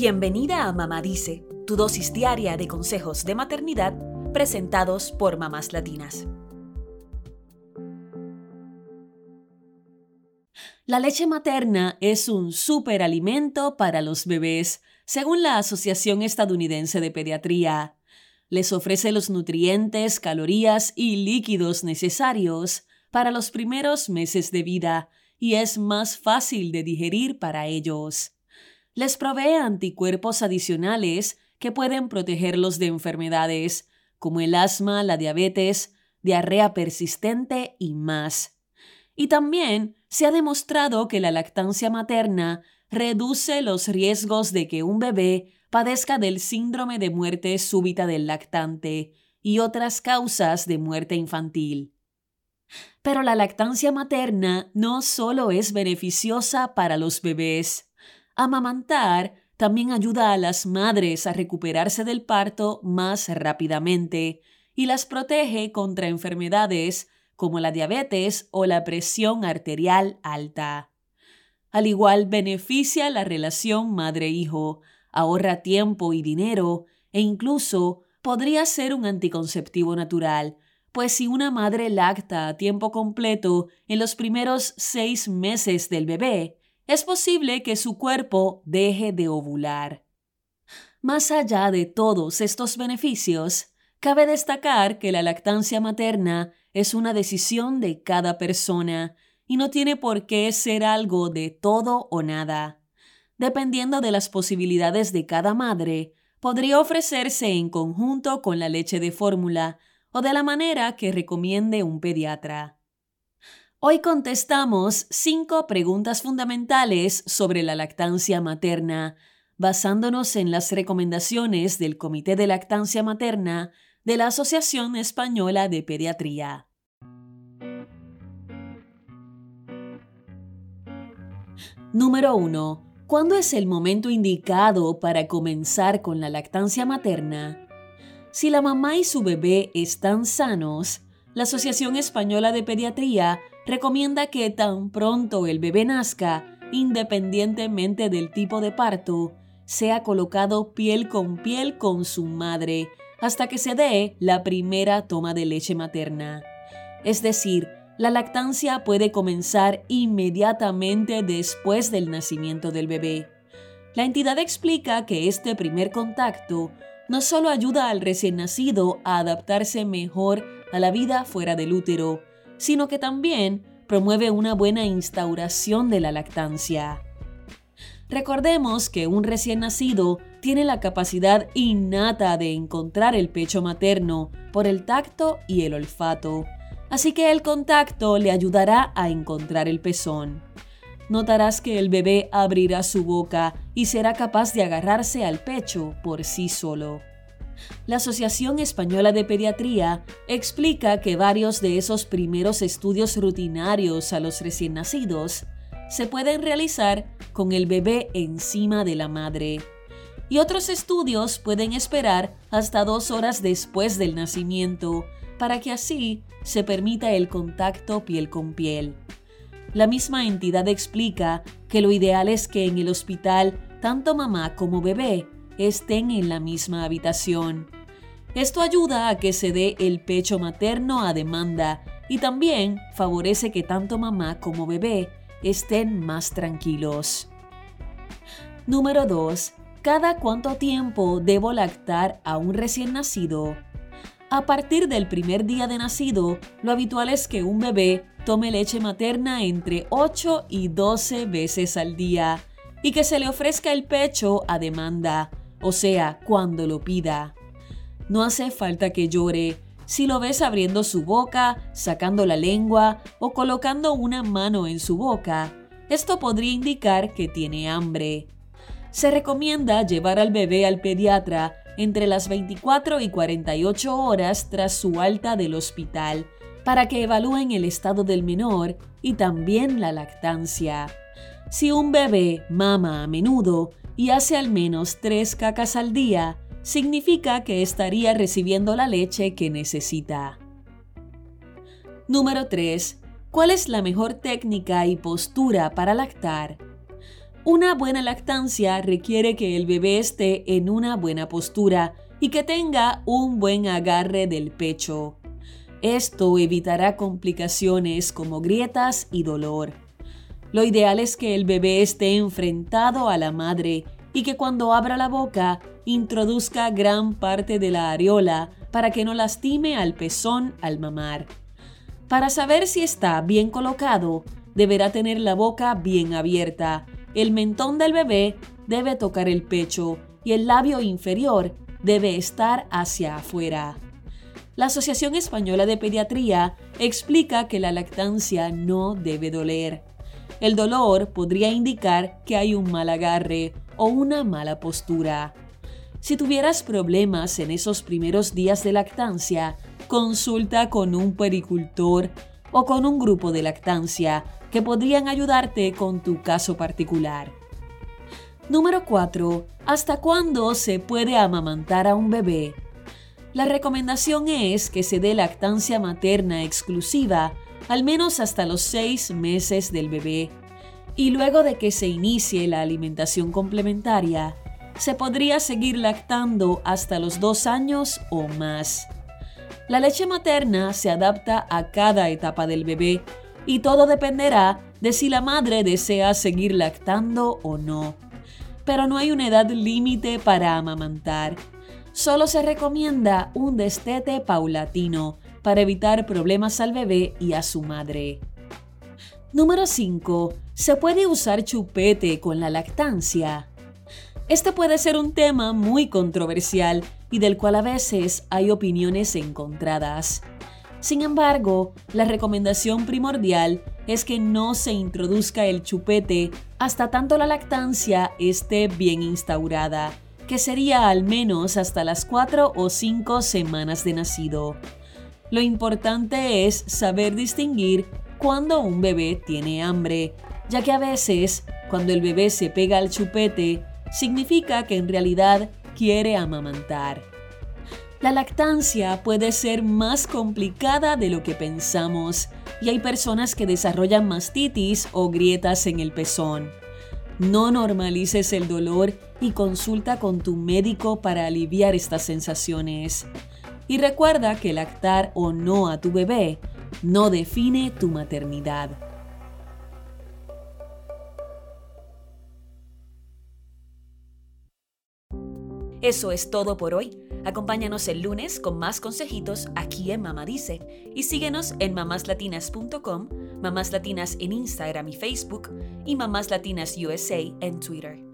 Bienvenida a Mamá Dice, tu dosis diaria de consejos de maternidad presentados por mamás latinas. La leche materna es un superalimento para los bebés, según la Asociación Estadounidense de Pediatría. Les ofrece los nutrientes, calorías y líquidos necesarios para los primeros meses de vida y es más fácil de digerir para ellos. Les provee anticuerpos adicionales que pueden protegerlos de enfermedades como el asma, la diabetes, diarrea persistente y más. Y también se ha demostrado que la lactancia materna reduce los riesgos de que un bebé padezca del síndrome de muerte súbita del lactante y otras causas de muerte infantil. Pero la lactancia materna no solo es beneficiosa para los bebés. Amamantar también ayuda a las madres a recuperarse del parto más rápidamente y las protege contra enfermedades como la diabetes o la presión arterial alta. Al igual beneficia la relación madre-hijo, ahorra tiempo y dinero e incluso podría ser un anticonceptivo natural, pues si una madre lacta a tiempo completo en los primeros seis meses del bebé, es posible que su cuerpo deje de ovular. Más allá de todos estos beneficios, cabe destacar que la lactancia materna es una decisión de cada persona y no tiene por qué ser algo de todo o nada. Dependiendo de las posibilidades de cada madre, podría ofrecerse en conjunto con la leche de fórmula o de la manera que recomiende un pediatra. Hoy contestamos cinco preguntas fundamentales sobre la lactancia materna, basándonos en las recomendaciones del Comité de Lactancia Materna de la Asociación Española de Pediatría. Número 1. ¿Cuándo es el momento indicado para comenzar con la lactancia materna? Si la mamá y su bebé están sanos, la Asociación Española de Pediatría recomienda que tan pronto el bebé nazca, independientemente del tipo de parto, sea colocado piel con piel con su madre hasta que se dé la primera toma de leche materna. Es decir, la lactancia puede comenzar inmediatamente después del nacimiento del bebé. La entidad explica que este primer contacto no solo ayuda al recién nacido a adaptarse mejor a la vida fuera del útero, sino que también promueve una buena instauración de la lactancia. Recordemos que un recién nacido tiene la capacidad innata de encontrar el pecho materno por el tacto y el olfato, así que el contacto le ayudará a encontrar el pezón. Notarás que el bebé abrirá su boca y será capaz de agarrarse al pecho por sí solo. La Asociación Española de Pediatría explica que varios de esos primeros estudios rutinarios a los recién nacidos se pueden realizar con el bebé encima de la madre. Y otros estudios pueden esperar hasta dos horas después del nacimiento, para que así se permita el contacto piel con piel. La misma entidad explica que lo ideal es que en el hospital tanto mamá como bebé estén en la misma habitación. Esto ayuda a que se dé el pecho materno a demanda y también favorece que tanto mamá como bebé estén más tranquilos. Número 2. ¿Cada cuánto tiempo debo lactar a un recién nacido? A partir del primer día de nacido, lo habitual es que un bebé tome leche materna entre 8 y 12 veces al día y que se le ofrezca el pecho a demanda, o sea, cuando lo pida. No hace falta que llore. Si lo ves abriendo su boca, sacando la lengua o colocando una mano en su boca, esto podría indicar que tiene hambre. Se recomienda llevar al bebé al pediatra entre las 24 y 48 horas tras su alta del hospital para que evalúen el estado del menor y también la lactancia. Si un bebé mama a menudo y hace al menos tres cacas al día, significa que estaría recibiendo la leche que necesita. Número 3. ¿Cuál es la mejor técnica y postura para lactar? Una buena lactancia requiere que el bebé esté en una buena postura y que tenga un buen agarre del pecho. Esto evitará complicaciones como grietas y dolor. Lo ideal es que el bebé esté enfrentado a la madre y que cuando abra la boca introduzca gran parte de la areola para que no lastime al pezón al mamar. Para saber si está bien colocado, deberá tener la boca bien abierta, el mentón del bebé debe tocar el pecho y el labio inferior debe estar hacia afuera. La Asociación Española de Pediatría explica que la lactancia no debe doler. El dolor podría indicar que hay un mal agarre o una mala postura. Si tuvieras problemas en esos primeros días de lactancia, consulta con un pericultor o con un grupo de lactancia que podrían ayudarte con tu caso particular. Número 4. ¿Hasta cuándo se puede amamantar a un bebé? La recomendación es que se dé lactancia materna exclusiva al menos hasta los seis meses del bebé y luego de que se inicie la alimentación complementaria, se podría seguir lactando hasta los dos años o más. La leche materna se adapta a cada etapa del bebé y todo dependerá de si la madre desea seguir lactando o no. Pero no hay una edad límite para amamantar solo se recomienda un destete paulatino para evitar problemas al bebé y a su madre. Número 5. ¿Se puede usar chupete con la lactancia? Este puede ser un tema muy controversial y del cual a veces hay opiniones encontradas. Sin embargo, la recomendación primordial es que no se introduzca el chupete hasta tanto la lactancia esté bien instaurada que sería al menos hasta las 4 o 5 semanas de nacido. Lo importante es saber distinguir cuando un bebé tiene hambre, ya que a veces, cuando el bebé se pega al chupete, significa que en realidad quiere amamantar. La lactancia puede ser más complicada de lo que pensamos y hay personas que desarrollan mastitis o grietas en el pezón. No normalices el dolor y consulta con tu médico para aliviar estas sensaciones. Y recuerda que lactar o no a tu bebé no define tu maternidad. Eso es todo por hoy. Acompáñanos el lunes con más consejitos aquí en Mamá Dice y síguenos en mamáslatinas.com, Mamás Latinas en Instagram y Facebook y Mamás Latinas USA en Twitter.